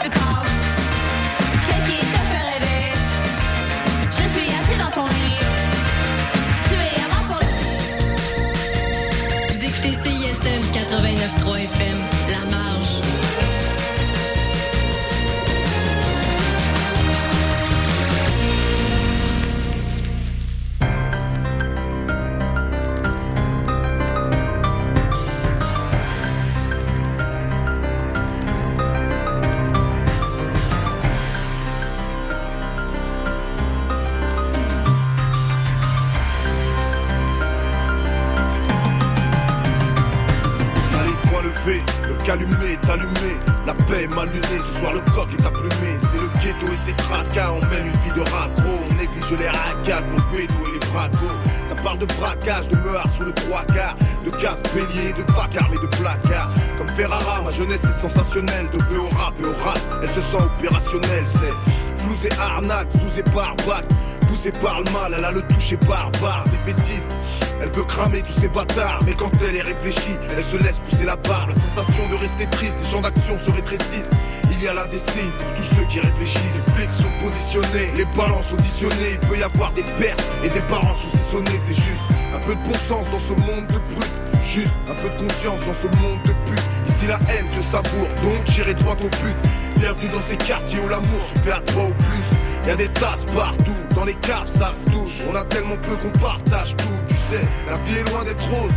tu parles. C'est qui te fait rêver. Je suis assis dans ton lit. Tu es à moi Vous écoutez CISM 89.3 FM, La Marge. De meurtre sous le trois quarts. De casse bélier, de vacarme et de placard. Comme Ferrara, ma jeunesse est sensationnelle. De B au rap et au rap, elle se sent opérationnelle. C'est flous et arnaque, sous et barbac. Poussée par le mal, elle a le toucher barbare. Défaitiste, elle veut cramer tous ces bâtards, mais quand elle est réfléchie, elle se laisse pousser la barre. La sensation de rester triste, les champs d'action se rétrécissent. Il y a des signes pour tous ceux qui réfléchissent. Les flics sont positionnés, les balances auditionnées. Il peut y avoir des pertes et des parents saucissonnés. C'est juste peu de bon sens dans ce monde de brut. Juste un peu de conscience dans ce monde de pute. Ici la haine se savoure, donc j'irai droit au but. Bienvenue dans ces quartiers où l'amour se fait à trois ou plus. Y a des tasses partout, dans les caves ça se touche. On a tellement peu qu'on partage tout, tu sais. La vie est loin d'être rose.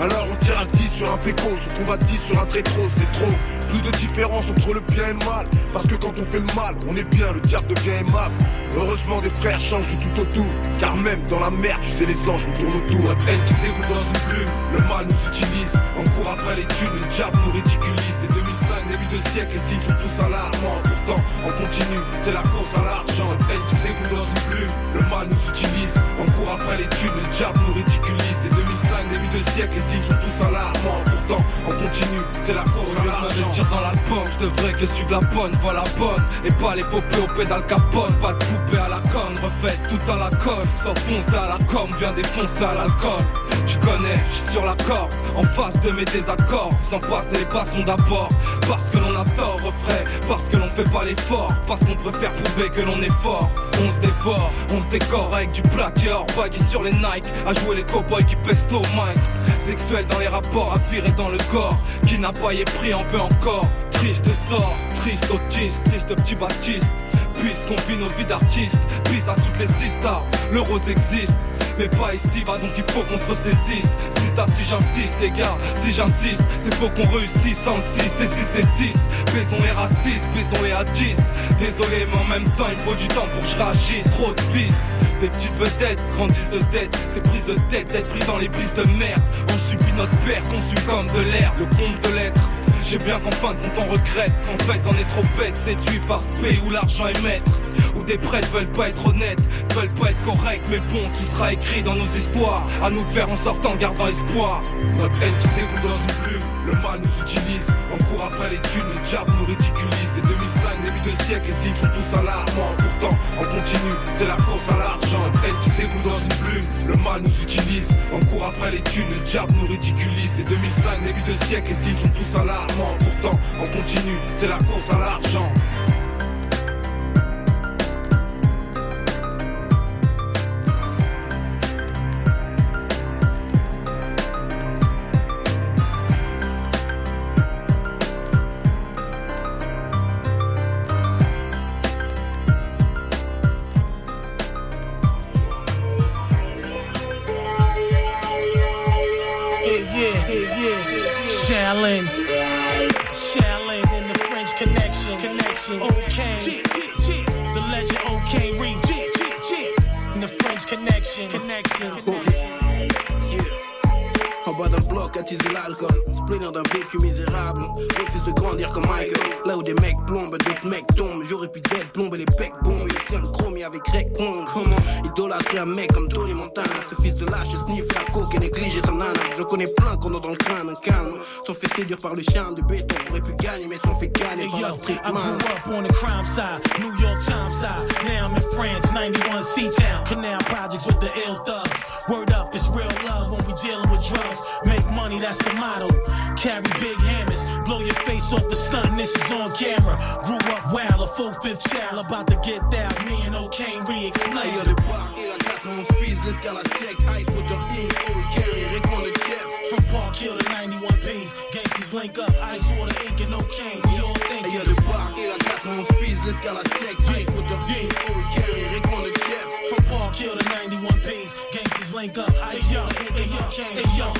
Alors on tire à 10 sur un péco, se tombe à 10 sur un trétro, c'est trop. Plus de différence entre le bien et le mal. Parce que quand on fait le mal, on est bien, le diable devient aimable. Heureusement, des frères changent du tout au tout. Car même dans la merde, tu sais, les anges nous tournent autour. Notre haine qui dans une plume, le mal nous utilise. On court après les thunes, le diable nous ridiculise. C'est 2005, début de siècle, les signes sont tous alarmants. Pourtant, on continue, c'est la course à l'argent. Notre haine qui dans une plume, le mal nous utilise. On court après les thunes, le diable nous ridiculise. C'est 2005, début de siècle, les signes sont tous alarmants. Pourtant, on continue, c'est la course à l'argent. m'investir dans l'album, je devrais que suivre la bonne, voilà la bonne. Et pas les popées au pédale capone, pas de poupée à la conne, refaite tout à la conne. S'enfonce à la com, viens défoncer à l'alcool. Tu connais, je suis sur la corde, en face de mes désaccords, sans passer les passons d'abord. Parce que l'on a tort, refrain, parce que l'on fait pas l'effort, parce qu'on préfère prouver que l'on est fort. On se dévore, on se décore avec du or, baggy sur les Nike, à jouer les cowboys qui pestent au mic. Sexuel dans les rapports, à virer dans le corps, qui n'a pas y est pris en veut encore. Triste sort, triste autiste, triste petit baptiste. Puisqu'on vit nos vies d'artistes, bis à toutes les sisters, le rose existe. Mais pas ici, bah donc il faut qu'on se ressaisisse. Sista, si j'insiste, les gars, si j'insiste, c'est faut qu'on réussisse en 6 et 6 et 6. Baisons les racistes, baisons les à 10. Désolé, mais en même temps, il faut du temps pour que je réagisse. Trop de vices, des petites vedettes grandissent de tête. Ces prises de tête d'être pris dans les brises de merde. On subit notre perte, conçu comme de l'air, le compte de lettres. J'ai bien qu'en fin de compte on regrette qu'en fait on est trop bête, séduit par ce pays où l'argent est maître. Où des prêtres veulent pas être honnêtes, veulent pas être corrects, mais bon, tout sera écrit dans nos histoires. À nous de faire en sortant, gardant espoir. Notre haine qui s'écoule dans une plume, le mal nous utilise. On court après les thunes, le diable nous ridiculise. C'est 2005, début de siècle, les signes sont tous alarmants. Pourtant, on continue, c'est la course à l'argent. Haine qui s'écoule dans une plume, le mal nous utilise. On court après les thunes, le diable nous ridiculise. C'est 2005, début de siècle, les signes sont tous alarmants. Pourtant, on continue, c'est la course à l'argent. De lâche sniffe la coke et néglige sa nana. Je connais plein qu'on a dans le crâne un calme. Sont fait séduire par le chien de béton. Aurait pu gagner, mais sont fait gagner Hey par yo, la street I man. grew up on the crime side, New York Times side. Now I'm in France, 91 C-Town. Canal projects with the ill thugs. Word up, it's real love when we dealing with drugs. Make money, that's the motto. Carry big hammers, blow your face off the stunt, this is on camera. Grew up wild, a full fifth child, about to get that. Me and O'Kane re-explain. Ailleurs l'escalade check, ice, moteur in, on carry, répond le chef. From Park Hill to 91 B's, gangsters link up, ice, water, ink, and O'Kane. We all think Ailleurs le bar et la 4 on check, ice, moteur in, on carry, le chef. From Park Hill to 91 B's, gangsters link up, ice, water, ink, and. Hey yo, hey yo,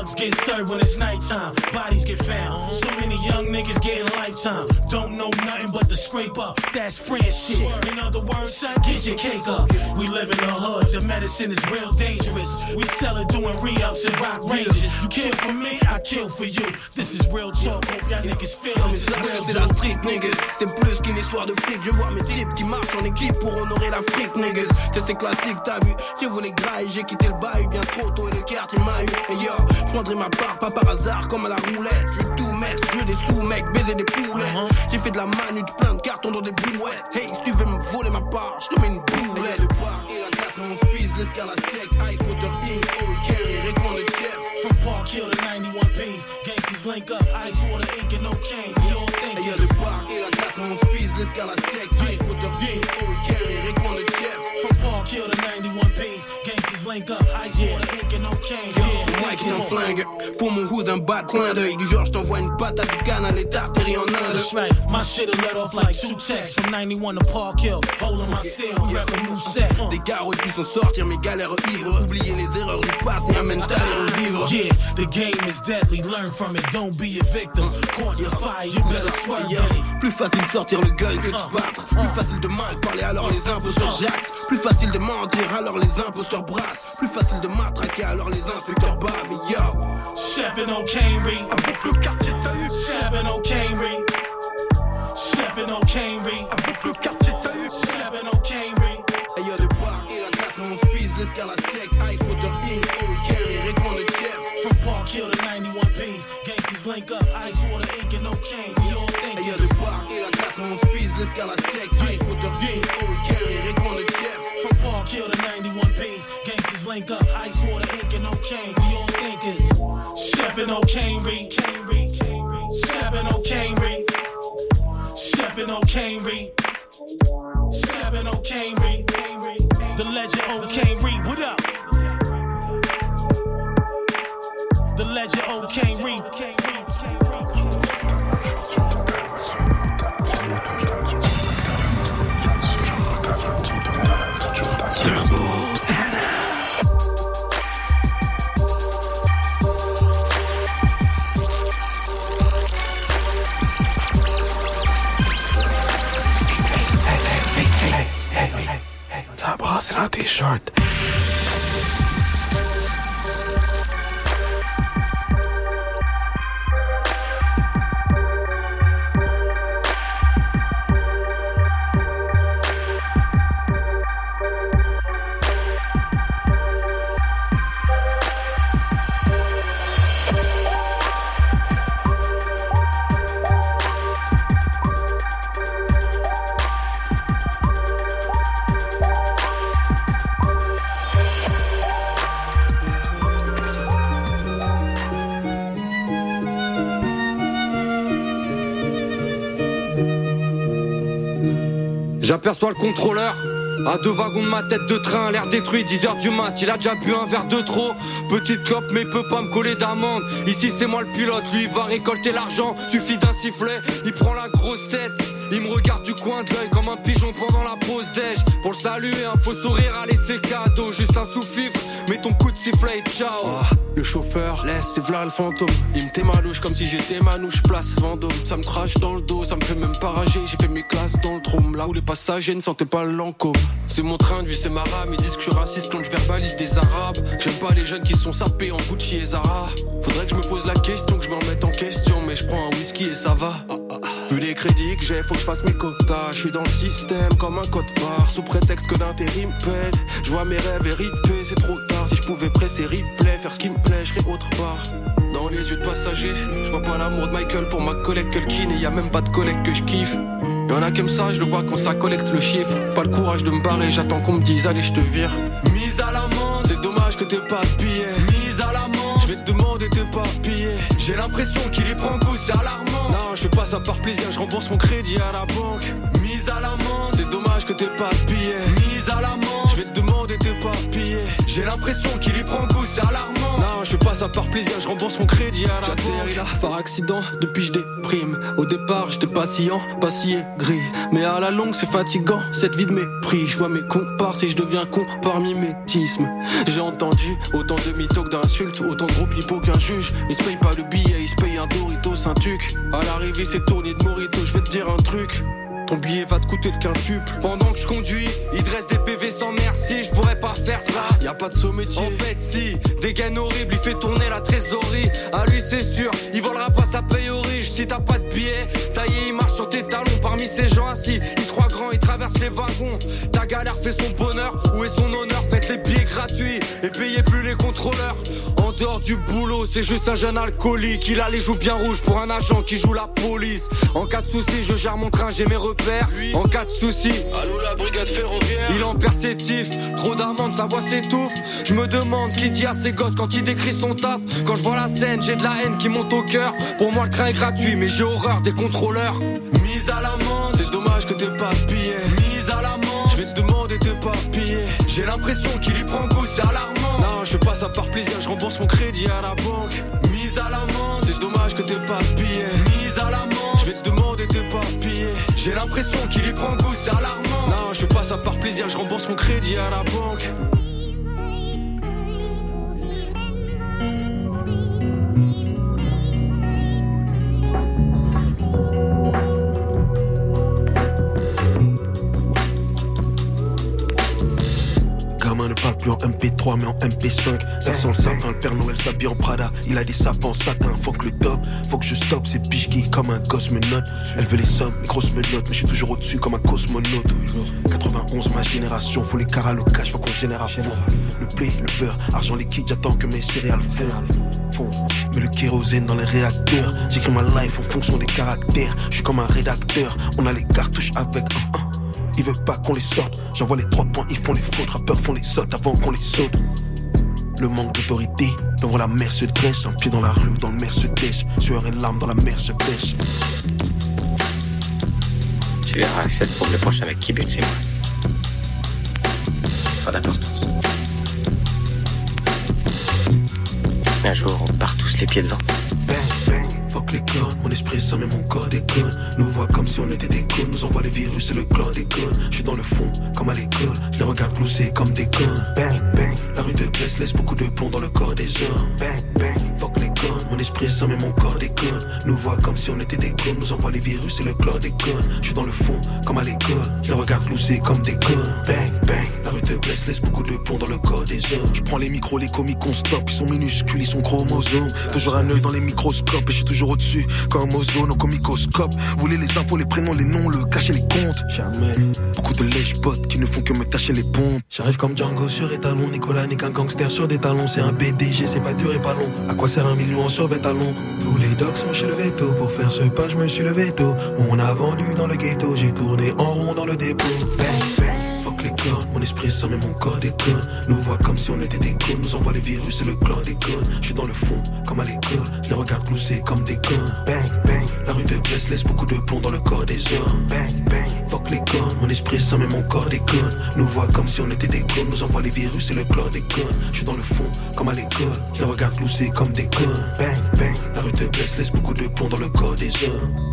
drugs get served when it's nighttime, bodies get found. So many young niggas getting lifetime, don't know nothing but the scrape up. That's friend shit. In other words, son, get your cake up. We live in the hoods, The medicine is real dangerous. We sell it doing re-ups and rock ranges. You kill for me, I kill for you. This is real talk, hope y'all niggas feel this is real c'est la street niggas C'est plus qu'une histoire de fric Je vois mes types qui marchent en équipe pour honorer la fric niggas C'est classique t'as vu J'ai voulu graille j'ai quitté le bail bien trop tôt et le quartier m'a eu yo prendrai ma part pas par hasard comme à la roulette. Je vais tout mettre je veux des sous mec baiser des poulets. J'ai fait de la manute plein de cartons dans des brouettes. Hey si tu veux me voler ma part je te mets une boulette et la 4 on speed l'escalade check Ice moteur in all carry répond le chef From Park Hill to 91 B's, gangsters link up, ice, water, ink, and O'Kane. We all think Ailleurs le bar et la 4 on speed l'escalade check Ice moteur in all carry répond le chef From Park Hill to 91 B's, gangsters link up, ice, water, ink, and O'Kane. Yeah, Mike est un flingue Pour mon hood un bas de clin d'œil. Du genre je t'envoie une patate de canne les d'artillerie en Inde That's right, my shit'll let off like two texts from 91 to Park Hill. Holding my steel, we rep a new set. Uh. Des gars pu s'en sortir mes galères ivres Oublier les erreurs du passé amène à les revivre. Yeah, the game is deadly, learn from it, don't be a victim. Caught the fire, you better swerve ready. Plus facile de sortir le gun que de se battre. Plus facile de mal parler alors les imposteurs jactent. Plus facile de mentir alors les imposteurs brassent. Plus facile de matraquer alors les inspecteurs bavent Et Yo Sheppin' O'Kanery. Avec le quartier t'as eu. Sheppin' O'Kanery. Sheppin' O'Kanery. Avec le quartier t'as eu. Sheppin' O'Kanery. Ailleurs le bar et la 4 on speed l'escalade check Ice moteur in all carry répond le chef From Park Hill to 91 B's, gangsters link up, ice, water, ink, and O'Kane. We all think Ailleurs le bar et la 4 on speed l'escalade check Ice moteur in all carry répond le chef From Park Hill to 91 B's, gangsters link up, ice, Sheppin' O'Kanery. Sheppin' O'Kanery. Sheppin' O'Kanery. Sheppin' O'Kanery. The legend O'Kanery. What up? Ça brasse J'aperçois le contrôleur. À deux wagons de ma tête de train, l'air détruit, 10h du mat, il a déjà bu un verre de trop. Petite clope, mais il peut pas me coller d'amende. Ici c'est moi le pilote, lui il va récolter l'argent. Suffit d'un sifflet, il prend la grosse tête. Il me regarde du coin de l'œil comme un pigeon pendant la pause déj. Pour le saluer, un faux sourire à laisser cadeau. Juste un sous-fifre, mets ton coup de sifflet et ciao. Ah, le chauffeur, laisse, c'est v'là le fantôme. Il me ma louche comme si j'étais manouche, place Vendôme. Ça me crache dans le dos, ça me fait même pas rager. J'ai fait mes classes dans le trône, là où les passagers ne sentaient pas le lancôme. C'est mon train, lui c'est ma rame. Ils disent que je suis raciste quand je verbalise des arabes. J'aime pas les jeunes qui sont sapés en Gucci et Zara. Faudrait que je me pose la question, que je me remette en question. Mais je prends un whisky et ça va. Vu les crédits que j'ai, faut que je fasse mes quotas. Je suis dans le système comme un code barre. Sous prétexte que d'intérim pète. Je vois mes rêves hérités, c'est trop tard. Si je pouvais presser replay, faire ce qui me plaît, je autre part. Dans les yeux de passagers, je vois pas l'amour de Michael pour ma collègue Culkin. Et y a même pas de collègue que je kiffe. Y'en a comme ça, je le vois quand ça collecte le chiffre. Pas le courage de me barrer, j'attends qu'on me dise allez, je te vire. Mise à l'amende, C'est dommage que t'aies pas billet. mise à l'amende. Je vais J'ai l'impression qu'il y prend goût, c'est alarmant. Je fais pas ça par plaisir, je rembourse mon crédit à la banque. Mise à l'amende, C'est dommage que t'aies pas billet. mise à l'amende. Je vais te demander tes papiers. J'ai l'impression qu'il y prend goût, c'est alarmant. Non, je fais pas ça par plaisir, je rembourse mon crédit à la J'atterris là par accident, depuis je déprime. Au départ, j'étais patient, pas si aigri. Mais à la longue, c'est fatigant, cette vie de mépris. Je vois mes comparses et je deviens con par mimétisme. J'ai entendu autant de mythos d'insultes, autant de gros pipeaux qu'un juge. Ils se payent pas le billet, ils se payent un Doritos, un tuc. À l'arrivée, c'est tourné de Morito, je vais te dire un truc. Ton billet va te coûter le quintuple. Pendant que je conduis, il dresse des PV sans merci, je pourrais pas faire ça. Y a pas de métier. En fait, si, des gains horribles, il fait tourner la trésorerie. À lui, c'est sûr, il volera pas sa paye aux riches. Si t'as pas de billet, ça y est, il marche sur tes talons. Parmi ces gens assis, il se croit grand, il traverse les wagons. Ta galère fait son bonheur, où est son honneur? Faites les billets gratuits et payez plus les contrôleurs. En dehors du boulot, c'est juste un jeune alcoolique. Il a les joues bien rouges pour un agent qui joue la police. En cas de souci, je gère mon train, j'ai mes repères. En cas de souci, Allô la brigade ferroviaire il en perd ses tifs, trop d'amendes, sa voix s'étouffe. Je me demande ce qu'il dit à ses gosses quand il décrit son taf. Quand je vois la scène, j'ai de la haine qui monte au cœur. Pour moi, le train est gratuit, mais j'ai horreur des contrôleurs. Mise à l'amende, C'est dommage que t'aies pas billet. mise à l'amende. Je vais te demander tes papiers. J'ai l'impression qu'il y prend goût, c'est alarmant. Non, je fais pas ça par plaisir, je rembourse mon crédit à la banque. Mise à l'amende, C'est dommage que t'aies pas billet. mise à l'amende. Je vais te demander tes papiers. J'ai l'impression qu'il y prend goût, c'est alarmant. Non, je fais pas ça par plaisir, je rembourse mon crédit à la banque. En MP3 mais en MP5 Ça sent le sapin, le Père Noël s'habille en Prada. Il a des sapins en satin, faut que le top Faut que je stoppe, ces biches qui comme un gosse me note. Elle veut les sommes, les grosses menottes Mais je suis toujours au-dessus comme un cosmonaute. 91 ma génération, faut les caras, le cash, faut qu'on génère à fond. Le blé, le beurre, argent liquide, j'attends que mes céréales fondent. Mais le kérosène dans les réacteurs. J'écris ma life en fonction des caractères. Je suis comme un rédacteur. On a les cartouches avec un ils veulent pas qu'on les sorte. J'envoie les trois points, ils font les fautes. Rappeurs font les sautes avant qu'on les saute. Le manque d'autorité, devant la mer se dresse. Un pied dans la rue, dans le Mercedes. Sueur et larmes dans la mer se baisse. Tu verras que cette pour le proche avec qui but, c'est moi. Pas d'importance. Un jour, on part tous les pieds devant. Mon esprit ça mais mon corps déconne. Nous voit comme si on était des cons. Nous envoie les virus et le chlordécone. Je suis dans le fond, comme à l'école. Je les regarde glousser comme des connes. Bang, bang, la rue de Blesse laisse beaucoup de plomb dans le corps des hommes. Bang, bang, fuck les connes. Mon esprit ça mais mon corps déconne. Nous voit comme si on était des clones. Nous envoie les virus et le chlordécone. Je suis dans le fond, comme à l'école. Les regarde glousser comme des connes. Bang, bang, la rue de Blesse laisse beaucoup de plomb dans le corps des hommes. Je prends les micros, les comiques, on stop. Ils sont minuscules, ils sont chromosomes. Toujours un œil dans les microscopes. Et je suis toujours au-dessus, comme ozone, au comicoscope. Vous voulez les infos, les prénoms, les noms, le cacher, les comptes? Jamais. Beaucoup de lèche-bottes qui ne font que me tâcher les pompes. J'arrive comme Django sur étalon. Nicolas n'est qu'un gangster sur des talons. C'est un BDG, c'est pas dur et pas long. À quoi sert un million en Tous les dogs sont chez le veto. Pour faire ce pas, je me suis levé tôt. On a vendu dans le ghetto. J'ai tourné en rond dans le dépôt. Les corps, mon esprit ça mais mon corps déconne. Nous voit comme si on était des cons. Nous envoie les virus et le chlordécone. Je suis dans le fond, comme à l'école. Je les regarde glousser comme des connes. Bang, bang. La rue de Blesse laisse beaucoup de plomb dans le corps des hommes. Bang, bang. Fuck les corps, mon esprit ça mais mon corps déconne. Nous voit comme si on était des clones. Nous envoie les virus et le chlordécone. Je suis dans le fond, comme à l'école. Je les regarde glousser comme des connes. Bang, bang. La rue de Blesse laisse beaucoup de plomb dans le corps des hommes.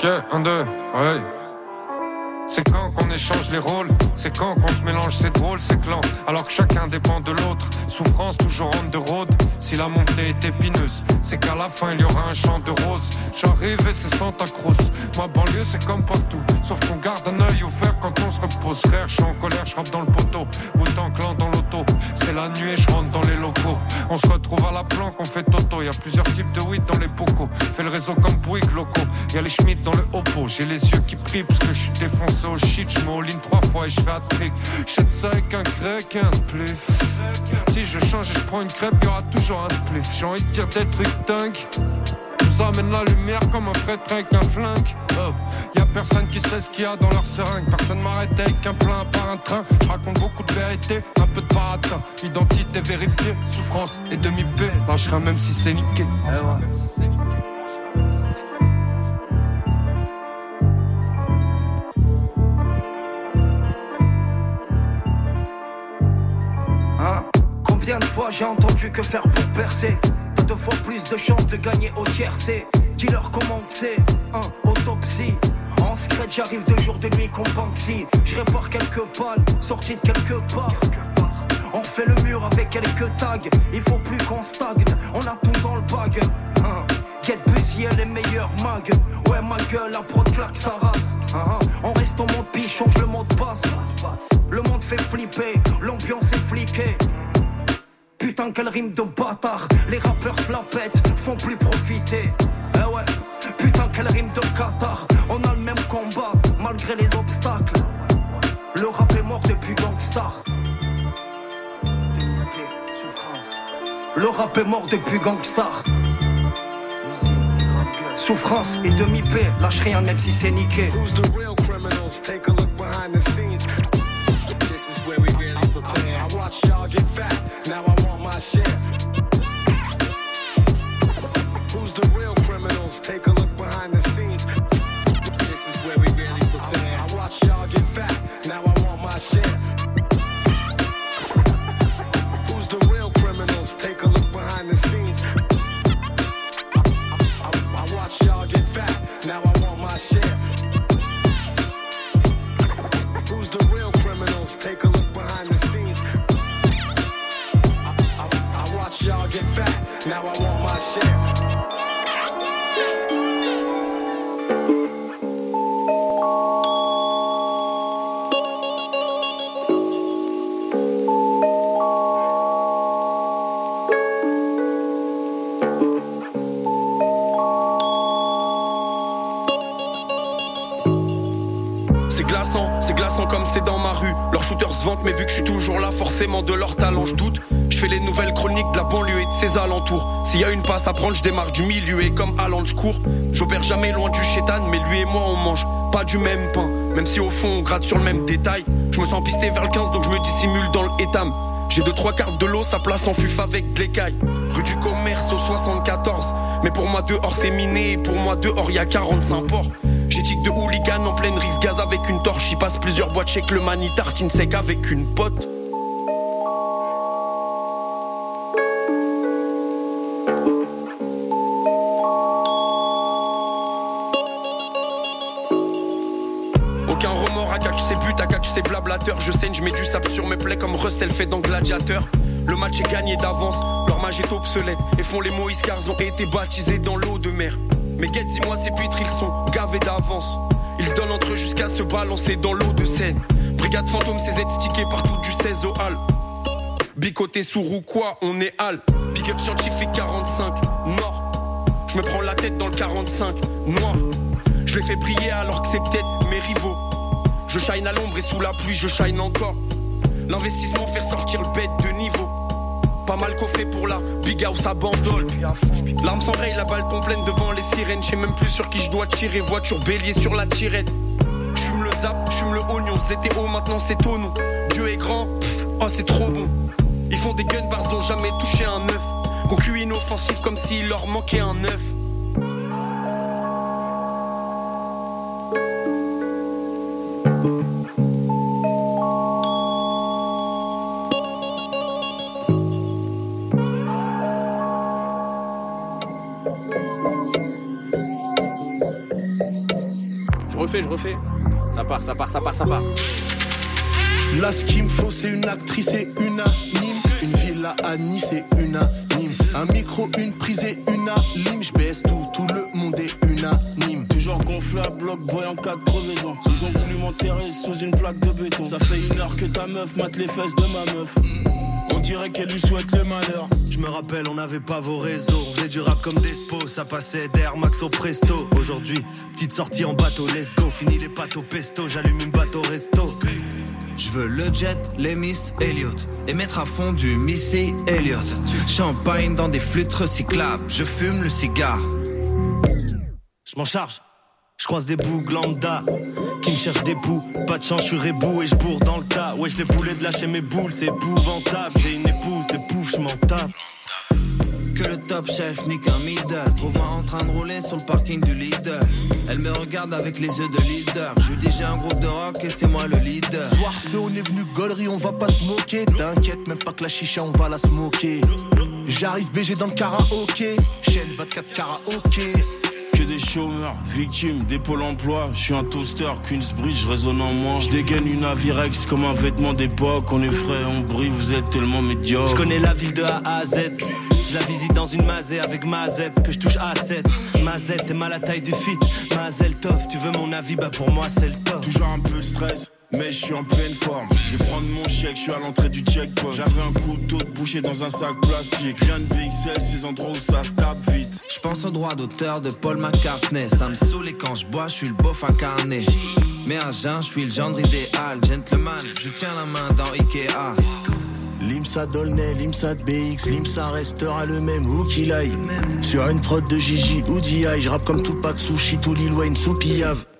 Ok, un, deux, ouais. C'est quand échange les rôles, c'est quand qu'on se mélange, c'est drôle, c'est clan, alors que chacun dépend de l'autre. Souffrance toujours on the road, si la montée est épineuse, c'est qu'à la fin il y aura un champ de roses. J'arrive et c'est Santa Cruz, ma banlieue c'est comme partout, sauf qu'on garde un œil ouvert quand on se repose. Frère, je suis en colère, je rappe dans le poteau, autant clan dans l'auto, c'est la nuit et je rentre dans les locaux. On se retrouve à la planque, on fait toto, y a plusieurs types de weed dans les bocaux. Fais le réseau comme Bouygues locaux, y a les Schmitt dans le hopo, j'ai les yeux qui prient parce que je suis défoncé au shit, je ligne trois fois et je fais un trick. J'achète ça avec un grec et un spliff. Si je change et je prends une crêpe, y'aura toujours un spliff. J'ai envie de dire des trucs dingues. Nous amène la lumière comme un prêtre avec un flingue. Oh. Y a personne qui sait ce qu'il y a dans leur seringue. Personne m'arrête avec un plein par un train. Je raconte beaucoup de vérité, un peu de baratin. Identité vérifiée, souffrance et demi-paix. Lâcherai même si c'est niqué. Hein j'ai entendu que faire pour percer T'as deux fois plus de chances de gagner au tiercé Dis-leur comment c'est, hein, autopsie En secret j'arrive de jour de nuit Banksy Je répare quelques pannes, sorti de quelque part on fait le mur avec quelques tags, il faut plus qu'on stagne, on a tout dans le bag. Hein. Get busy, elle est meilleure mag. Ouais, ma gueule, la prod claque sa race. On reste en mode piche, change le mot de passe. Le monde fait flipper, l'ambiance est fliquée. Putain, quelle rime de bâtard. Les rappeurs pètent, font plus profiter. Eh ouais, putain, quelle rime de Qatar. On a le même combat, malgré les obstacles. Le rap est mort depuis Gangstar. Le rap est mort depuis Gangstar. Souffrance et demi-P, lâche rien même si c'est niqué. Take a look behind the scenes. This is where we really prepare. I, I watch y'all get fat, now I want my share. Who's the real criminals? Take a look behind the scenes. I, I, I watch y'all get fat, now I want my share. Who's the real criminals? Take a look behind the scenes. I, I watch y'all get fat, now I want my share. Dans ma rue. Leurs shooters se vantent, mais vu que je suis toujours là, forcément de leur talent, je doute. Je fais les nouvelles chroniques de la banlieue et de ses alentours. S'il y a une passe à prendre, je démarre du milieu et comme Alan, je cours. J'opère jamais loin du chétan, mais lui et moi on mange pas du même pain. Même si au fond on gratte sur le même détail. Je me sens pisté vers le 15, donc je me dissimule dans le étam. J'ai deux trois cartes de l'eau, ça place en fuf avec de l'écaille. Rue du commerce au 74. Mais pour moi dehors c'est miné, pour moi dehors y a 45 ports. J'éthique de hooligan en pleine rixe gaz avec une torche. J'y passe plusieurs boîtes, chez le mani tartine sec avec une pote. Aucun remords à catch ses buts, à catch ses blablateurs. Je saigne, je mets du sable sur mes plaies comme Russell fait dans Gladiateur. Le match est gagné d'avance, leur mage est obsolète. Et font les Moïse car ont été baptisés dans l'eau de mer. Mais guette, dis-moi, ces puîtres, ils sont gavés d'avance. Ils se donnent entre eux jusqu'à se balancer dans l'eau de Seine. Brigade fantôme, c'est Z stické partout du 16 au hall. Bicoté sourd ou quoi, on est hal. Big up scientifique 45, nord. Je me prends la tête dans le 45, noir. Je les fais briller alors que c'est peut-être mes rivaux. Je shine à l'ombre et sous la pluie, je shine encore. L'investissement fait sortir le bête de niveau. Pas mal coffré pour la big house à bandole. L'arme s'enraye, la balle pleine devant les sirènes. Je sais même plus sur qui je dois tirer. Voiture bélier sur la tirette. J'fume le zap, j'fume le oignon. C'était haut, maintenant c'est tonneau. Dieu est grand, pff, oh c'est trop bon. Ils font des gun bars, ont jamais touché un œuf. Concu inoffensif comme s'il leur manquait un œuf. Part, ça part, ça part, ça part. Là, ce qu'il me faut, c'est une actrice et unanime. Une villa à Nice et unanime. Un micro, une prise et unanime. Je baisse tout, tout le monde est unanime. Toujours gonflé à bloc, boy en cas de crevaison. Ils ont voulu m'enterrer sous une plaque de béton. Ça fait une heure que ta meuf mate les fesses de ma meuf. Dirait qu'elle lui souhaite le malheur. Je me rappelle, on n'avait pas vos réseaux. On faisait du rap comme des spos, ça passait d'Air Max au presto. Aujourd'hui, petite sortie en bateau, let's go. Fini les pâtes au pesto, j'allume une bateau resto. Je veux le jet, les Miss Elliot Et mettre à fond du Missy Elliott Champagne dans des flûtes recyclables Je fume le cigare Je m'en charge je croise des bougs lambda qui me cherchent des poux. Pas de chance, je suis rebou et je bourre dans le tas. Ouais, je les boulets de lâcher mes boules, c'est épouvantable. J'ai une épouse, les poufs, je m'en tape. Que le top chef nique un middle. Trouve-moi en train de rouler sur le parking du leader. Elle me regarde avec les yeux de leader. Je lui dis j'ai un groupe de rock et c'est moi le leader. Soir feu, on est venu gaulerie, on va pas se moquer. T'inquiète, même pas que la chicha, on va la smoker. J'arrive BG dans le karaoké. Chaîne 24 karaoké que des chômeurs, victimes des pôles emploi. Je suis un toaster, Queensbridge résonne en moi. Je dégaine une Avirex comme un vêtement d'époque. On est frais, on brille, vous êtes tellement médiocre. Je connais la ville de A à Z. Je la visite dans une mazette avec Mazep que je touche à 7. Mazette est mal à taille du fit. Mazel Tov, tu veux mon avis, bah pour moi c'est le top. Toujours un peu de stress. Mais je suis en pleine forme. Je vais prendre mon chèque, je suis à l'entrée du checkpoint. J'avais un couteau de boucher dans un sac plastique. Viens de BXL, ces endroits où ça se tape vite. Je pense au droit d'auteur de Paul McCartney. Ça me saoule et quand je bois, je suis le bof incarné. Mais à jeun, je suis le gendre idéal. Gentleman, je tiens la main dans Ikea. Limsa Dolnay, Limsa BX, Limsa restera le même où qu'il aille. Sur une prod de Gigi ou DI, je rappe comme Tupac, Sushi, tout Lil Wayne. KTVU,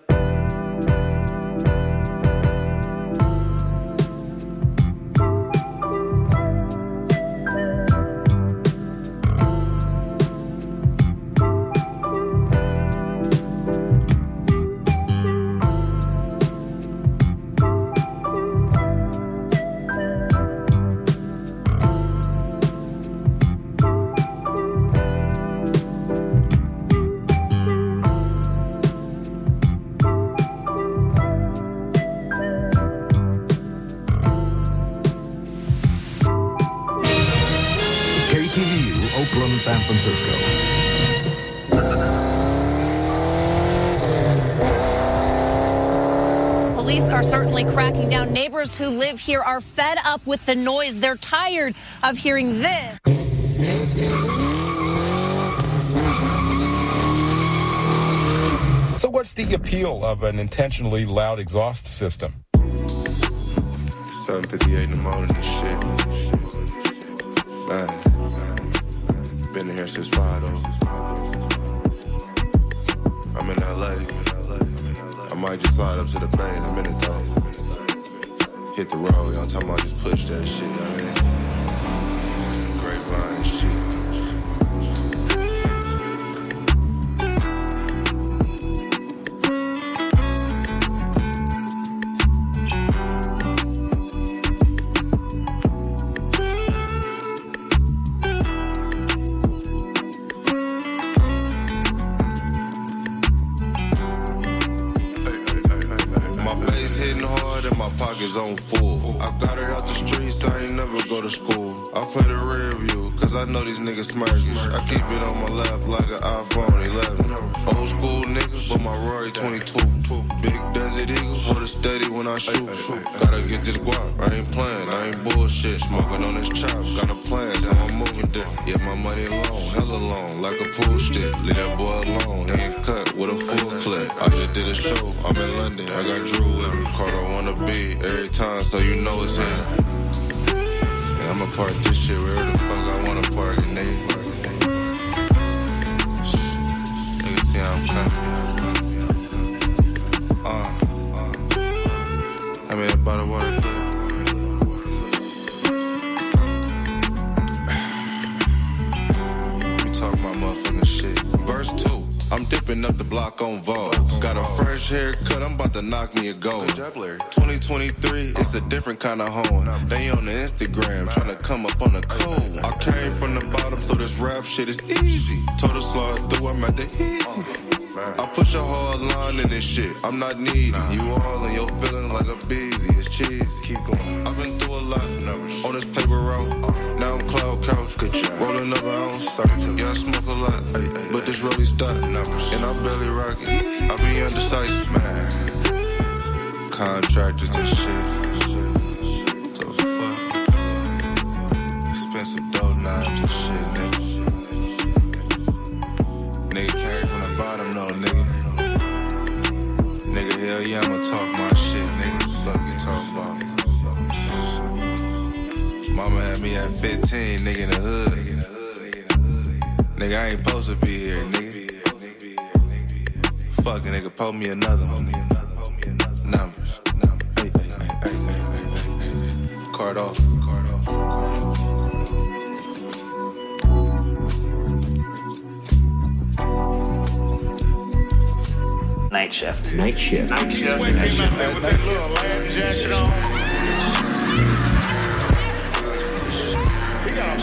Neighbors who live here are fed up with the noise. They're tired of hearing this. So, what's the appeal of an intentionally loud exhaust system? 7:58 in the morning and shit. Man, been in here since five though. I'm in LA. I might just slide up to the bay in a minute though. Hit the road, y'all talking about just push that shit. I mean, know it's a different kind of home. They on the Instagram, trying to come up on the code. I came from the bottom, so this rap shit is easy. Told her slide through, I'm at the easy. I push a hard line in this shit, I'm not needy. You all in your feelings like a busy. it's cheesy. Keep going. I've been through a lot on this paper route. Now I'm cloud couch, rolling up an ounce. Yeah, I smoke a lot, but this really stuck. And I barely rock it. I be undecisive, man. Contractors and shit. Dough knives and shit, nigga. Nigga came from the bottom, no nigga. Nigga, hell yeah, I'ma talk my shit, nigga. Fuck you talking about. Me. Mama had me at 15, nigga in the hood. Nigga, I ain't supposed to be here, nigga. Fuck a nigga, pull me another one, nigga. Numbers. Hey, hey, hey, hey, hey, hey, hey. Card off. Night shift. Night shift. Night shift. Night shift. He got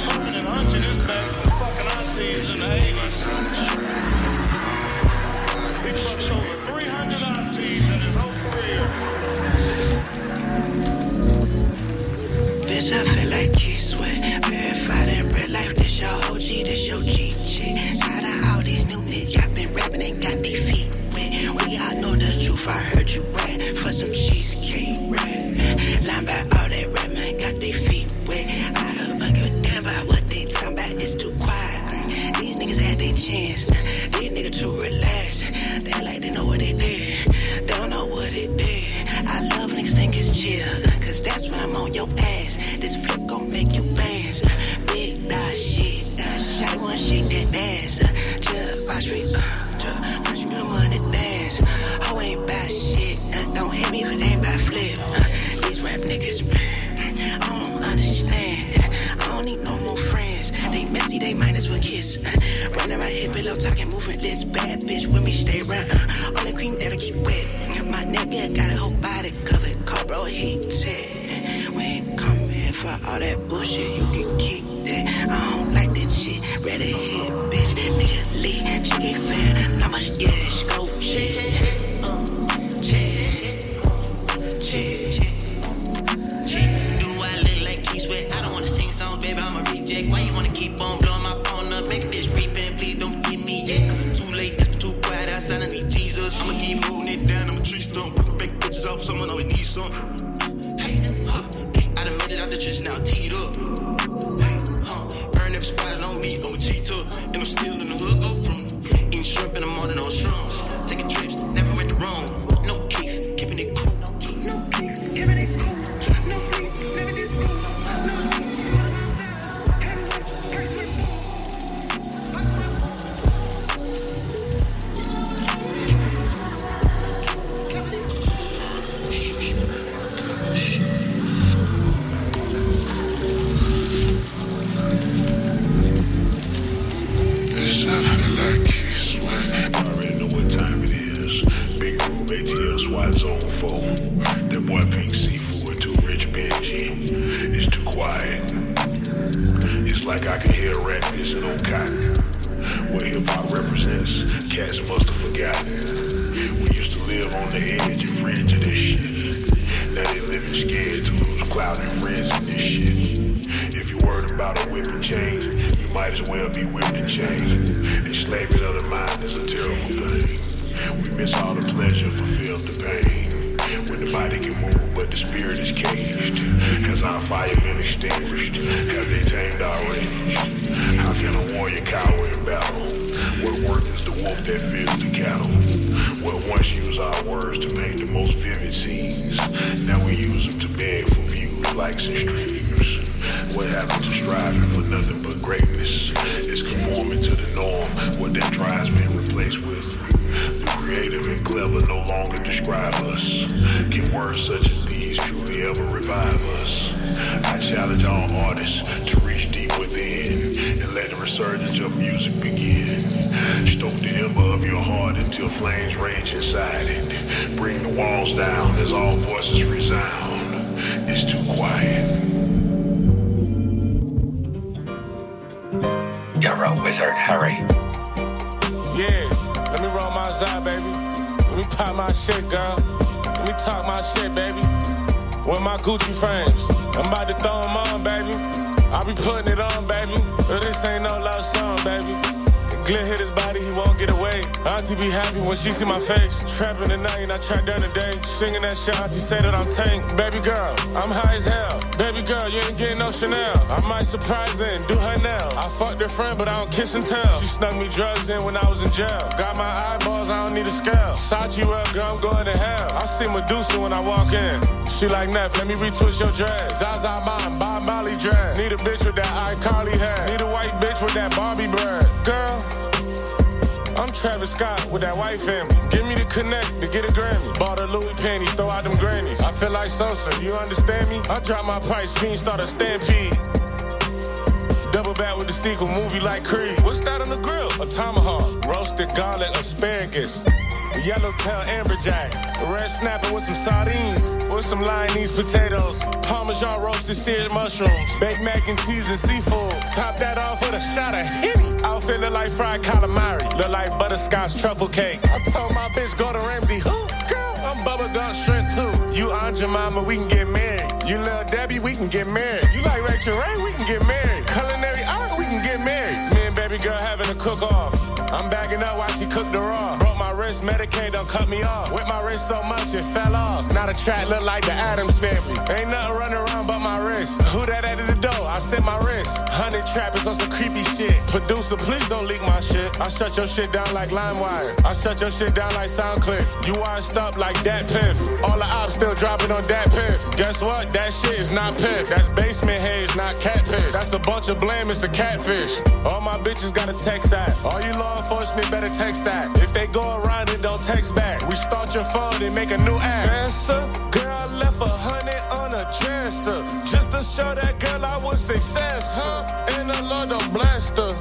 I heard you rap for some cheesecake hip, pillow talking, moving this bad bitch with me, stay around. Uh, on the cream that I keep wet. My nigga got a whole body covered, Cobra heat set. We ain't come here for all that bullshit, you can keep that. I don't like that shit, rather hit, bitch. Nigga, leave, she get fat, not much gas, go shit. Someone Our fire been extinguished? Have they tamed our rage? How can a warrior cower in battle? What worth is the wolf that feeds the cattle? What once used our words to paint the most vivid scenes. Now we use them to beg for views, likes, and streams. What happened to striving for nothing but greatness? Is conforming to the norm. What that drives been replaced with. The creative and clever no longer describe us. Can words such as these truly ever revive us? I challenge all artists to reach deep within and let the resurgence of music begin. Stoke the ember of your heart until flames rage inside it. Bring the walls down as all voices resound. It's too quiet. You're a wizard, Harry. Yeah, let me roll my side, baby. Let me pop my shit, girl. Let me talk my shit, baby. With my Gucci frames, I'm about to throw them on, baby. I be putting it on, baby. But this ain't no love song, baby. Glenn hit his body, he won't get away. Auntie be happy when she see my face. Trapping the night, and I trap down the day. Singing that shit, Auntie say that I'm tank. Baby girl, I'm high as hell. Baby girl, you ain't getting no Chanel. I might surprise and do her now. I fucked her friend, but I don't kiss and tell. She snuck me drugs in when I was in jail. Got my eyeballs, I don't need a scale. Sachi well, girl, I'm going to hell. I see Medusa when I walk in. She like Neff, let me retwist your dress. Zaza mom, Bob Molly dress. Need a bitch with that iCarly hair. Need a white bitch with that Barbie bread. Girl, I'm Travis Scott with that white family. Give me the connect to get a Grammy. Bought a Louis panties, throw out them grannies. I feel like Sosa, you understand me? I drop my price, fiend start a stampede. Double back with the sequel, movie like Creed. What's that on the grill? A tomahawk, roasted garlic, asparagus. Yellowtail amberjack, red snapper with some sardines, with some Lyonnaise potatoes, Parmesan roasted seared mushrooms, baked mac and cheese and seafood. Top that off with a shot of Henny. Outfit look like fried calamari, look like butterscotch truffle cake. I told my bitch go to Ramsay, who? Girl, I'm Bubba Gump shrimp too. You Aunt Jemima, we can get married. You Lil Debbie, we can get married. You like Rachael Ray, we can get married. Culinary art, we can get married. Me and baby girl having a cook off. I'm bagging up while she cooked the raw. Broke my wrist, Medicaid don't cut me off. Whip my wrist so much it fell off. Now the track look like the Addams family. Ain't nothing running around but my wrist. Who that at the door? I set my wrist. Hundred trappers on some creepy shit. Producer, please don't leak my shit. I shut your shit down like LimeWire. I shut your shit down like SoundClick. You washed up like that piff. All the ops still dropping on that piff. Guess what? That shit is not piff. That's basement haze, not catfish. That's a bunch of blame, it's a catfish. All my bitches got a text app. All you law enforcement better text that. If they go around it, don't text back. We start your phone and make a new app. Answer, girl, I left a hundred on a dresser. Just to show that girl I was successful. Huh? And the Lord don't blast her.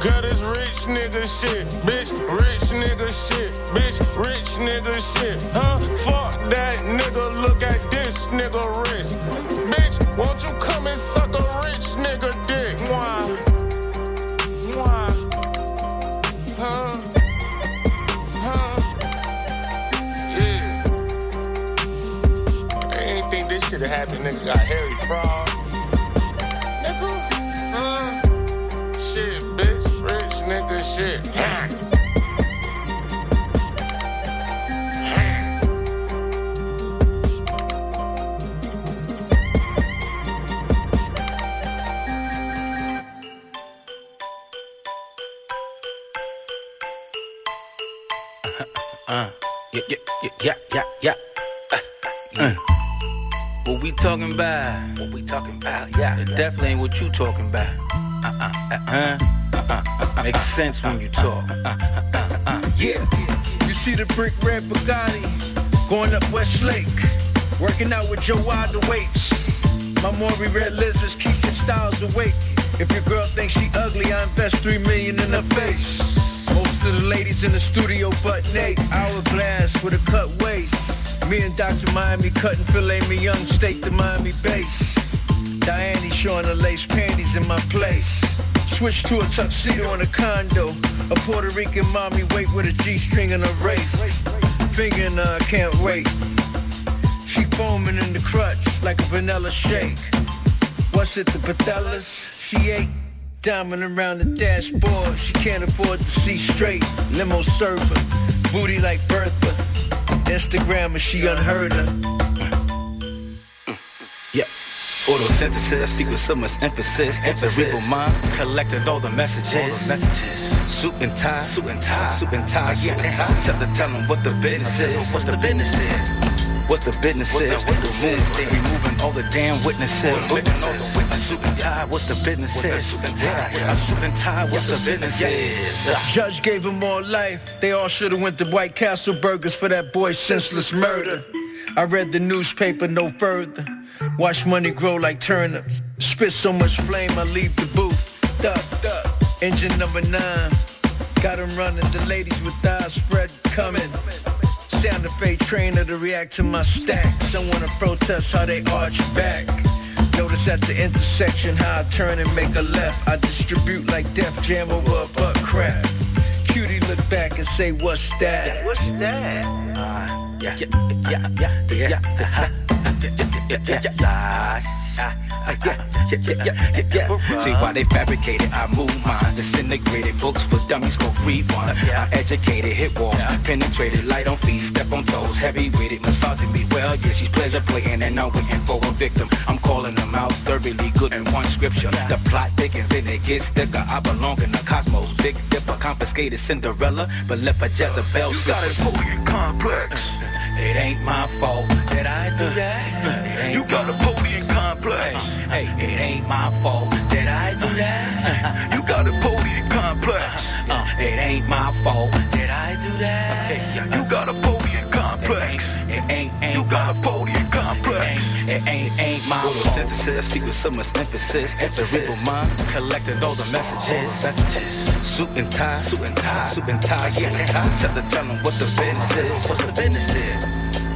Girl, this rich nigga shit. Bitch, rich nigga shit. Bitch, rich nigga shit. Huh? Fuck that nigga. Look at this nigga wrist. Bitch, won't you come and suck a rich nigga dick? Why? Why? Ain't think this shit. Nigga got Harry Fraud. Nigga? Huh? Shit, bitch. Rich nigga shit. Ha. Uh, yeah, yeah, yeah, yeah, yeah, yeah. Uh, uh. What we talking about? What we talking about? Yeah, it definitely ain't what you talking about. Uh, uh, uh, uh, uh, makes sense when you talk. Uh, uh, uh, uh. Yeah, you see the brick red Bugatti going up West Lake, working out with Joe Wilder weights. My Mauri red lizards keep your styles awake. If your girl thinks she ugly, I invest three million in her face. Most of the ladies in the studio butt naked, hourglass with a cut waist. Me and Dr. Miami cutting filet mignon steak to Miami base. Diane showing her lace panties in my place. Switch to a tuxedo in a condo. A Puerto Rican mommy wait with a G-string and a race. Finger I can't wait. She foaming in the crutch like a vanilla shake. What's it, the patellas? She ate. Diamond around the dashboard. She can't afford to see straight. Limo server. Booty like Bertha. Instagram and she unheard of. Yeah. Photosynthesis, I speak with so much emphasis. Cerebral mind, collected all the messages. All the messages. Suit and tie, suit and tie, suit and tie. Yeah, tell, to tell them what the business is. What's the business is? What's the business What the is? witness Remove, is. they removing all the damn witnesses. A suit and tie, what's the business is? Yeah, a suit and tie, what's the business is? Judge gave him more life. They all should have went to White Castle Burgers for that boy's senseless murder. I read the newspaper no further. Watch money grow like turnips. Spit so much flame, I leave the booth. Duck, duck. Engine number nine. Got him running. The ladies with thighs spread coming. Sound effect trainer to react to my stack. Someone to protest how they arch back. Notice at the intersection how I turn and make a left. I distribute like Def Jam over a butt crap. Cutie look back and say, what's that? What's that? Uh, yeah, yeah, yeah, yeah, yeah, yeah, yeah, yeah, yeah, yeah, yeah. I, I, yeah, yeah, yeah, yeah, yeah, yeah. See why they fabricated, I move minds, disintegrated books for dummies, go read one. I educated, hit wall, penetrated, light on feet, step on toes, heavy with it, massaging me. Well, yeah, she's pleasure playing, and I'm waiting for a victim. I'm calling them out, thoroughly good in one scripture. The plot thickens and it gets thicker. I belong in the cosmos, big dipper, confiscated Cinderella, but left a Jezebel. You got a podium complex. It ain't my fault that I do that. You got a podium complex. Hey, it ain't my fault that I do that. You got a podium complex. Uh, it ain't my fault that I do that. Okay, You got a podium complex. It ain't, ain't You got a podium complex. It ain't, ain't my photosynthesis. I speak with so much emphasis. Cerebral mind, collecting all the messages. Messages. Suit and tie, suit and tie, suit and tie, suit and tie. Tell the tell them what the business is. What's the business is?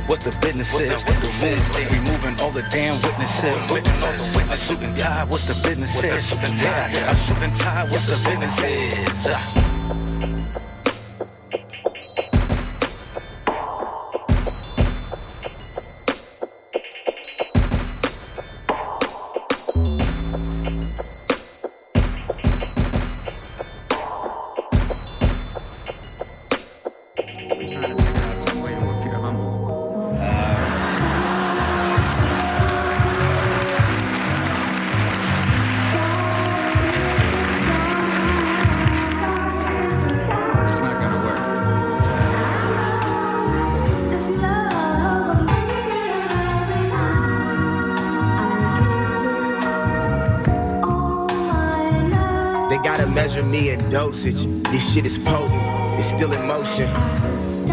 What's the business is? What the business is? Removing all the damn witnesses. Witnesses. A suit and tie. What's the business is? A suit and tie. A suit and tie. What's the business is? Me in dosage. This shit is potent, it's still in motion.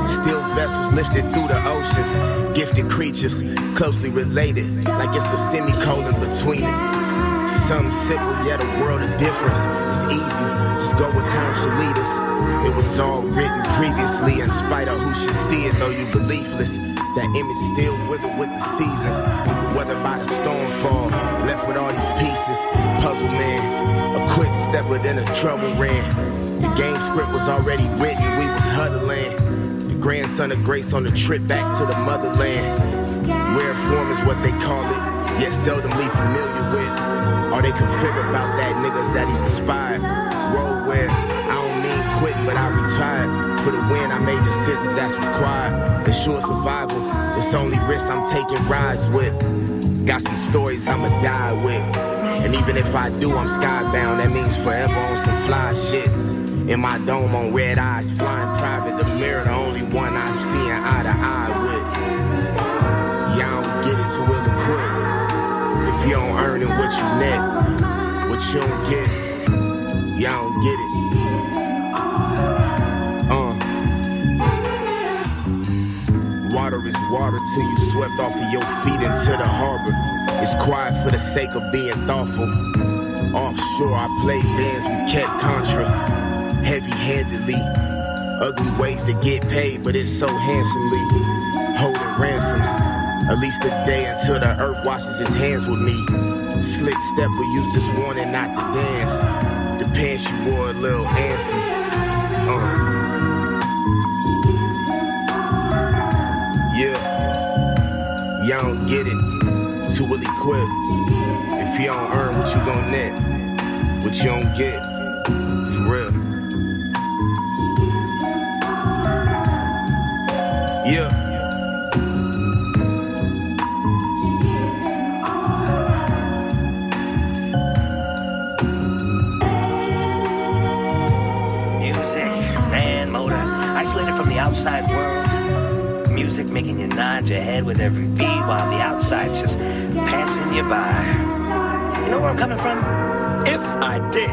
Still vessels lifted through the oceans. Gifted creatures, closely related, like it's a semicolon between it. Something simple, yet a world of difference. It's easy, just go with time should lead us. It was all written previously, in spite of who should see it, though you beliefless. That image still withered with the seasons. Weathered by the storm fall, left with all these pieces. Puzzle man, quick step within a trouble ran. The game script was already written, we was huddling. The grandson of grace on the trip back to the motherland. Rare form is what they call it, yet seldomly familiar with. All they can figure about that niggas that he's inspired. Roll where I don't mean quitting, but I retired. For the win, I made decisions that's required. Ensure survival, it's only risk I'm taking rides with. Got some stories I'ma die with. And even if I do, I'm skybound. That means forever on some fly shit. In my dome on red eyes, flying private. The mirror, the only one I'm seeing eye to eye with. Y'all don't get it too ill equipped. If you don't earn it, what you net? What you don't get, y'all don't get it. Uh. Water is water till you swept off of your feet into the harbor. It's quiet for the sake of being thoughtful. Offshore, I played bands, we kept contra. Heavy handedly. Ugly ways to get paid, but it's so handsomely. Holding ransoms. At least a day until the earth washes its hands with me. Slick stepper used this warning not to dance. The pants you wore a little antsy. Uh. Yeah. Y'all don't get it. Equipped. If you don't earn what you gon' net, what you don't get. For real. Music making you nod your head with every beat while the outside's just passing you by. You know where I'm coming from? If I did,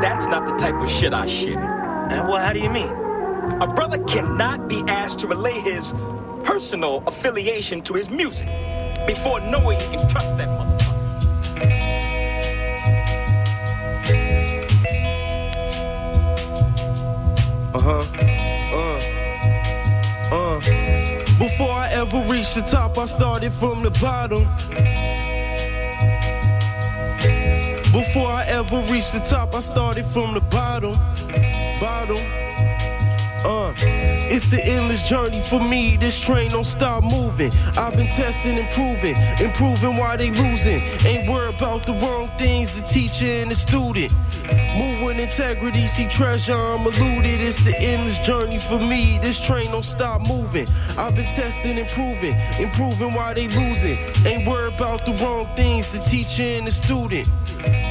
that's not the type of shit I shit. And well, how do you mean? A brother cannot be asked to relay his personal affiliation to his music before knowing he can trust that motherfucker. The top, I started from the bottom. Before I ever reached the top, I started from the bottom. Bottom. Uh. It's an endless journey for me. This train don't stop moving. I've been testing, improving, improving why they losing. Ain't worried about the wrong things, the teacher and the student. With integrity, see treasure, I'm eluded. It's an endless journey for me. This train don't stop moving. I've been testing, improving, improving why they losing. Ain't worried about the wrong things, the teacher and the student.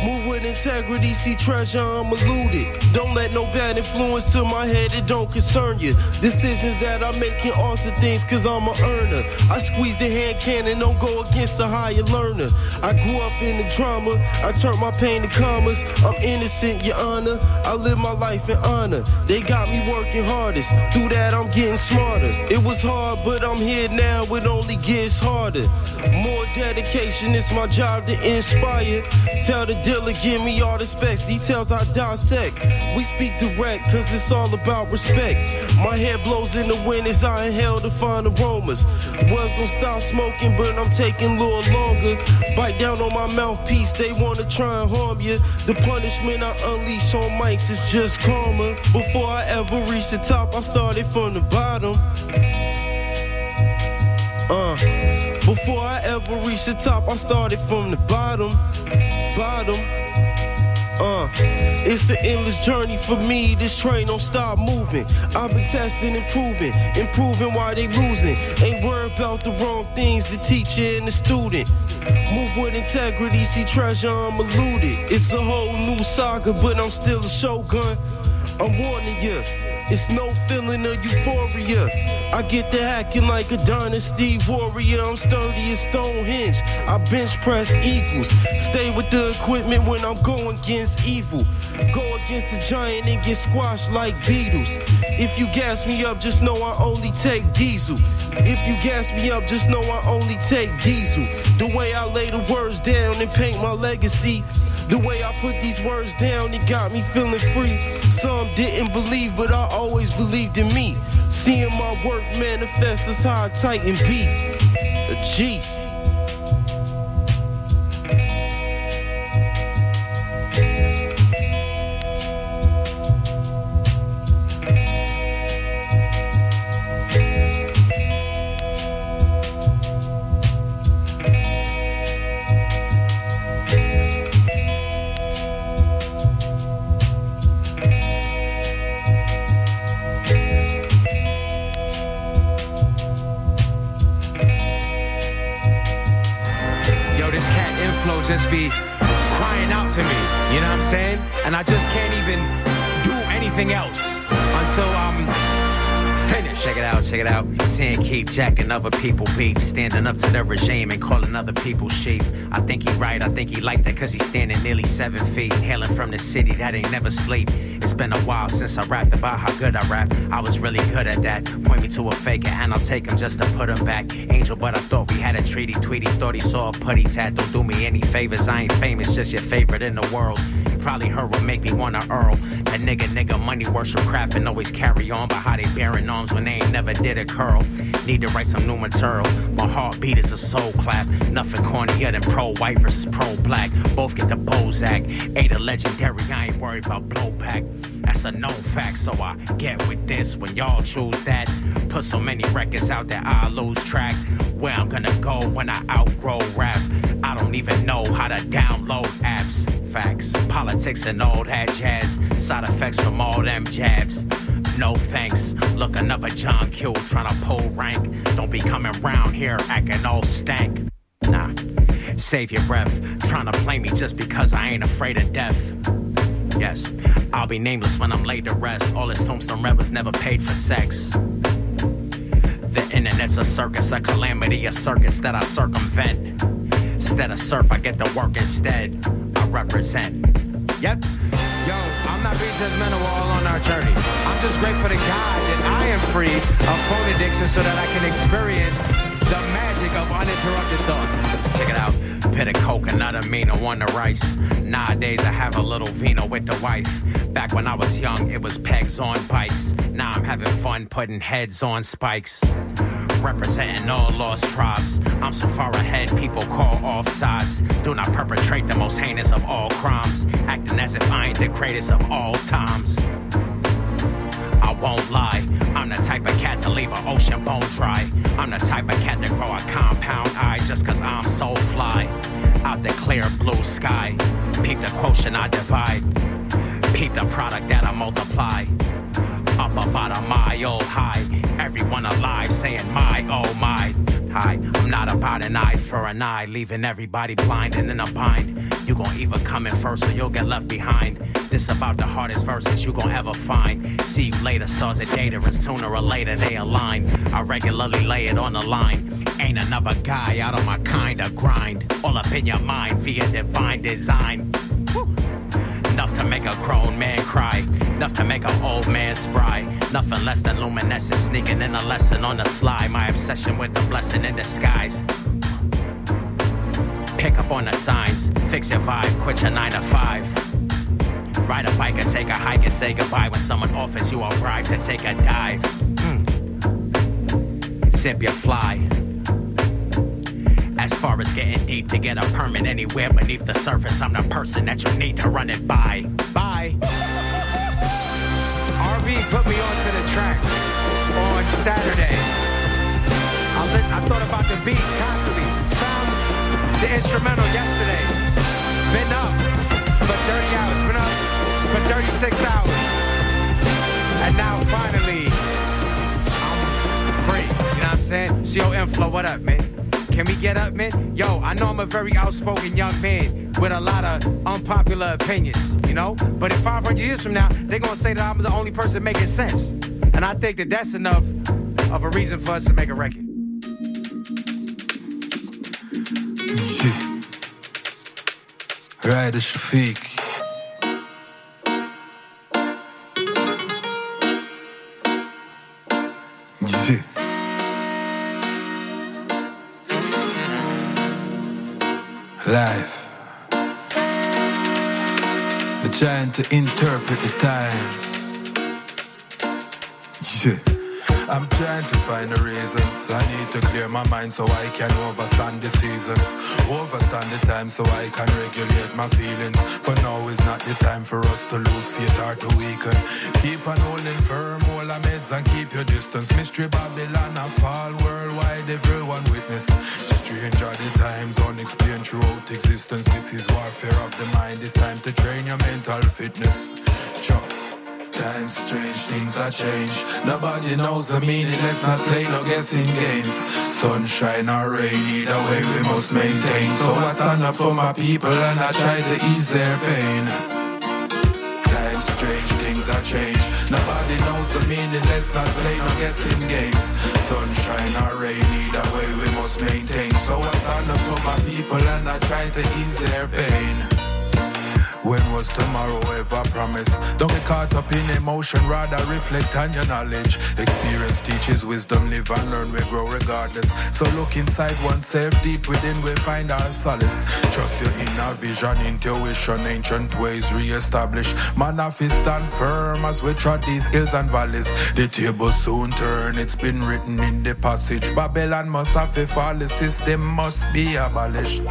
Move with integrity, see treasure, I'm eluded. Don't let no bad influence to my head, it don't concern you. Decisions that I make can alter things, cause I'm a earner. I squeeze the hand cannon, don't go against a higher learner. I grew up in the drama, I turned my pain to commas. I'm innocent, your honor. I live my life in honor. They got me working hardest, through that I'm getting smarter. It was hard, but I'm here now, it only gets harder. More dedication, it's my job to inspire. Tell the dealer, give me all the specs, details I dissect. We speak direct, cause it's all about respect. My hair blows in the wind as I inhale the fine aromas. Was gonna stop smoking, but I'm taking a little longer. Bite down on my mouthpiece, they wanna try and harm you. The punishment I unleash on mics is just karma. Before I ever reach the top, I started from the bottom. Uh, before I ever reach the top, I started from the bottom. Bottom. Uh, it's an endless journey for me. This train don't stop moving. I've been testing, improving, improving why they losing. Ain't worried about the wrong things, the teacher and the student. Move with integrity, see treasure, I'm eluded. It's a whole new saga, but I'm still a shogun. I'm warning you, it's no feeling of euphoria. I get to hacking like a dynasty warrior. I'm sturdy as Stonehenge. I bench press equals. Stay with the equipment when I'm going against evil. Go against a giant and get squashed like beetles. If you gas me up, just know I only take diesel. If you gas me up, just know I only take diesel. The way I lay the words down and paint my legacy. The way I put these words down, it got me feeling free. Some didn't believe, but I always believed in me. Seeing my work manifest is how I tighten beat. A G. other people beat. standing up to the regime and calling other people sheep. I think he right, I think he like that cause he's standing nearly seven feet, hailing from the city that ain't never sleep. It's been a while since I rapped about how good I rap. I was really good at that. Point me to a faker and I'll take him just to put him back. Angel, but I thought we had a treaty. Tweety thought he saw a putty tat. Don't do me any favors. I ain't famous, just your favorite in the world. Probably heard what make me wanna earl. That nigga, nigga, money worship crap and always carry on. But how they bearing arms when they ain't never did a curl. Need to write some new material. My heartbeat is a soul clap. Nothing cornier than pro white versus pro black. Both get the Bozak. Ain't a legendary, I ain't worried about blowback. That's a known fact, so I get with this when y'all choose that. Put so many records out that I lose track. Where I'm gonna go when I outgrow rap. I don't even know how to download apps. Facts, politics, and all that jazz. Side effects from all them jabs. No thanks. Look, another John Q trying to pull rank. Don't be coming round here acting all stank. Nah, save your breath. Trying to play me just because I ain't afraid of death. Yes, I'll be nameless when I'm laid to rest. All this tombstone rebels never paid for sex. The internet's a circus, a calamity, a circus that I circumvent. Instead of surf, I get to work instead. I represent. Yep. Yo, I'm not being judgmental we're all on our journey. I'm just grateful to God that I am free of phone addiction so that I can experience the magic of uninterrupted thought. Check it out. Pit of coconut, amino on the rice. Nowadays, I have a little vino with the wife. Back when I was young, it was pegs on bikes. Now I'm having fun putting heads on spikes. Representing all lost tribes. I'm so far ahead, people call off sides. Do not perpetrate the most heinous of all crimes. Acting as if I ain't the greatest of all times. I won't lie, I'm the type of cat to leave an ocean bone dry. I'm the type of cat to grow a compound eye just cause I'm so fly. Out the clear blue sky, peep the quotient I divide. Peep the product that I multiply. Up about a mile high, everyone alive saying my, oh my. Hi, I'm not about an eye for an eye, leaving everybody blind and in a bind. You gon' either come in first or you'll get left behind. This about the hardest verses you gon' ever find. See you later, stars of data, and sooner or later they align. I regularly lay it on the line. Ain't another guy out of my kind of grind. All up in your mind via divine design. Woo. Enough to make a grown man cry. Enough to make an old man spry. Nothing less than luminescence sneaking in a lesson on the sly. My obsession with the blessing in disguise. Pick up on the signs. Fix your vibe. Quit your nine to five. Ride a bike and take a hike and say goodbye when someone offers you a ride to take a dive. Mm. Sip your fly. As far as getting deep to get a permit anywhere beneath the surface, I'm the person that you need to run it by. Bye. RB put me onto the track on Saturday. I, I thought about the beat constantly. Found the instrumental yesterday. Been up for 30 hours. Been up for 36 hours. And now finally, I'm free. You know what I'm saying? CO Inflow, what up, man? Can we get up, man? Yo, I know I'm a very outspoken young man with a lot of unpopular opinions, you know? But in 500 years from now, they're gonna say that I'm the only person making sense. And I think that that's enough of a reason for us to make a record. Rider Shafique. Yeah. Life. We're trying to interpret the times. Yeah. I'm trying to find the reasons. I need to clear my mind so I can overstand the seasons. Overstand the time so I can regulate my feelings. For now is not the time for us to lose faith or to weaken. Keep on holding firm, all our meds and keep your distance. Mystery Babylon, a fall worldwide, everyone witness. Strange are the times, unexplained throughout existence. This is warfare of the mind. It's time to train your mental fitness. Chop. Times strange, things are changed. Nobody knows the meaning, let's not play no guessing games. Sunshine or rain, either way we must maintain. So I stand up for my people and I try to ease their pain. Times strange, things are changed. Nobody knows the meaning, let's not play no guessing games. Sunshine or rain, either way we must maintain. So I stand up for my people and I try to ease their pain. When was tomorrow ever promised? Don't get caught up in emotion, rather reflect on your knowledge. Experience teaches wisdom, live and learn, we grow regardless. So look inside oneself, deep within, we find our solace. Trust your inner vision, intuition, ancient ways re-establish. Man of it stand firm as we trod these hills and valleys. The table soon turn, it's been written in the passage. Babylon must have a fall, the system must be abolished.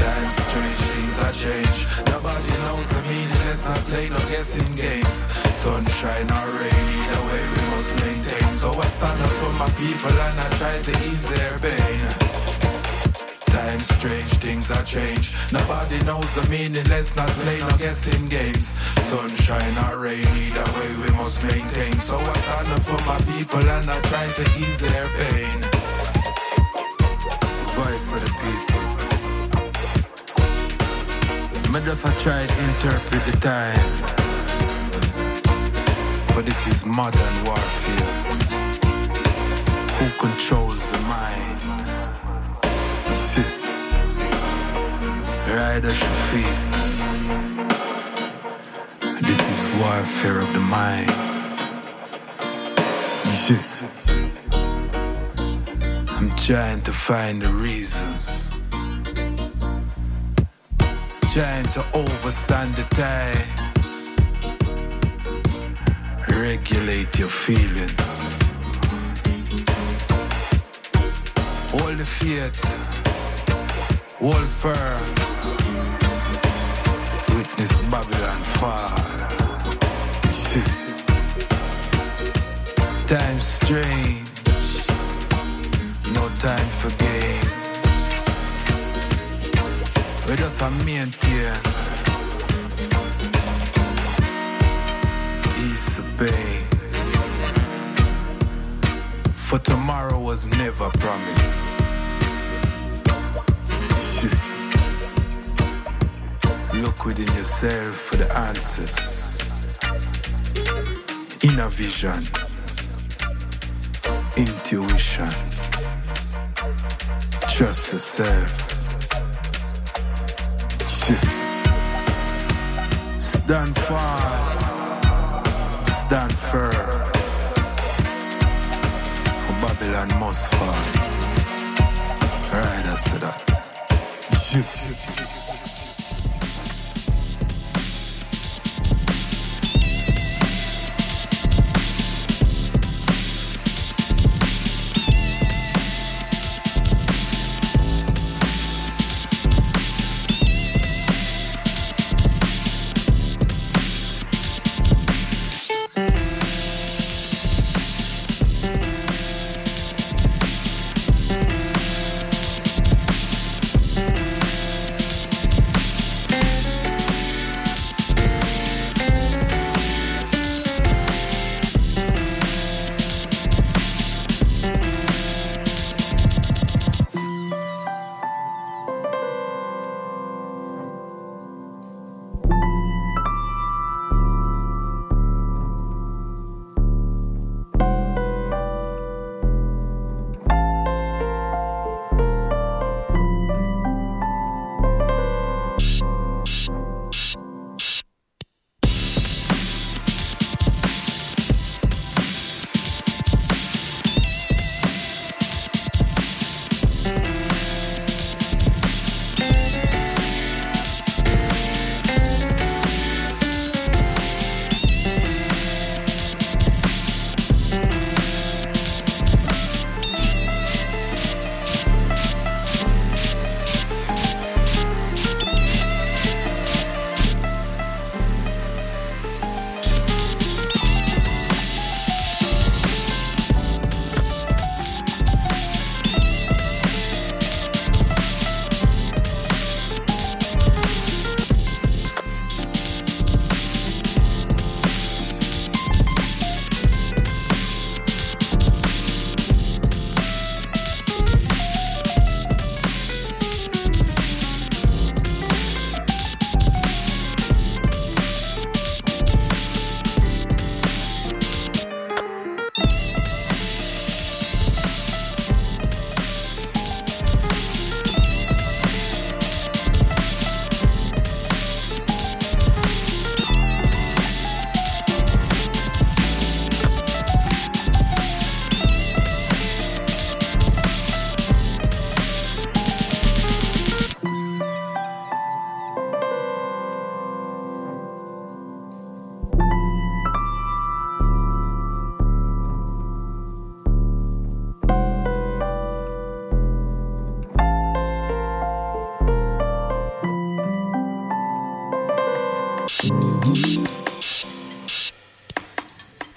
Times strange, things are changed. Nobody knows the meaning, let's not play no guessing games. Sunshine or rain, either way we must maintain. So I stand up for my people and I try to ease their pain. Times strange, things are changed. Nobody knows the meaning, let's not play no guessing games. Sunshine or rain, either way we must maintain. So I stand up for my people and I try to ease their pain. Voice of the people. Me just a try to interpret the times. For this is modern warfare. Who controls the mind? See, Rider Shafique. This is warfare of the mind. See, I'm trying to find the reasons trying to overstand the times. Regulate your feelings. Hold the faith. Hold firm. Witness Babylon fall. Times strange. no time for game. We just a maintain. East Bay. For tomorrow was never promised. Look within yourself for the answers. Inner vision, intuition. Trust yourself. Shit. Stand firm, stand firm. For Babylon must fall. Right, I said that.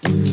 Mm-hmm.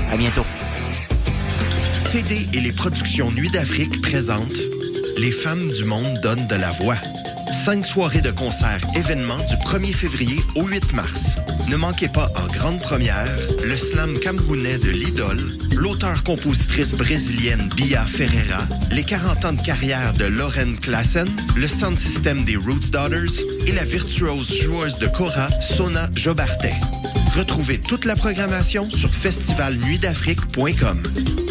À bientôt. TD et les productions Nuit d'Afrique présentent Les femmes du monde donnent de la voix. Cinq soirées de concerts événements du 1er février au 8 mars. Ne manquez pas en grande première le slam camerounais de l'idole, l'auteur-compositrice brésilienne Bia Ferreira, les 40 ans de carrière de Lauren Klassen, le sound system des Roots Daughters et la virtuose joueuse de Cora, Sona Jobartet. Retrouvez toute la programmation sur festivalnuitdafrique.com.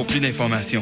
plus d'informations.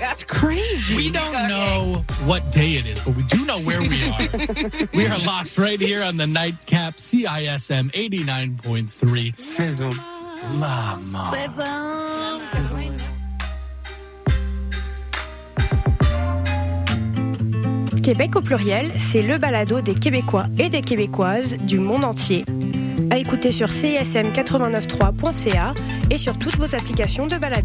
It's crazy. We don't know what day it is, but we do know where we are. we are locked right here on the nightcap CISM 89.3. Sizzle. Mama. Québec au pluriel, c'est le balado des Québécois et des Québécoises du monde entier. À écouter sur cism893.ca et sur toutes vos applications de balado.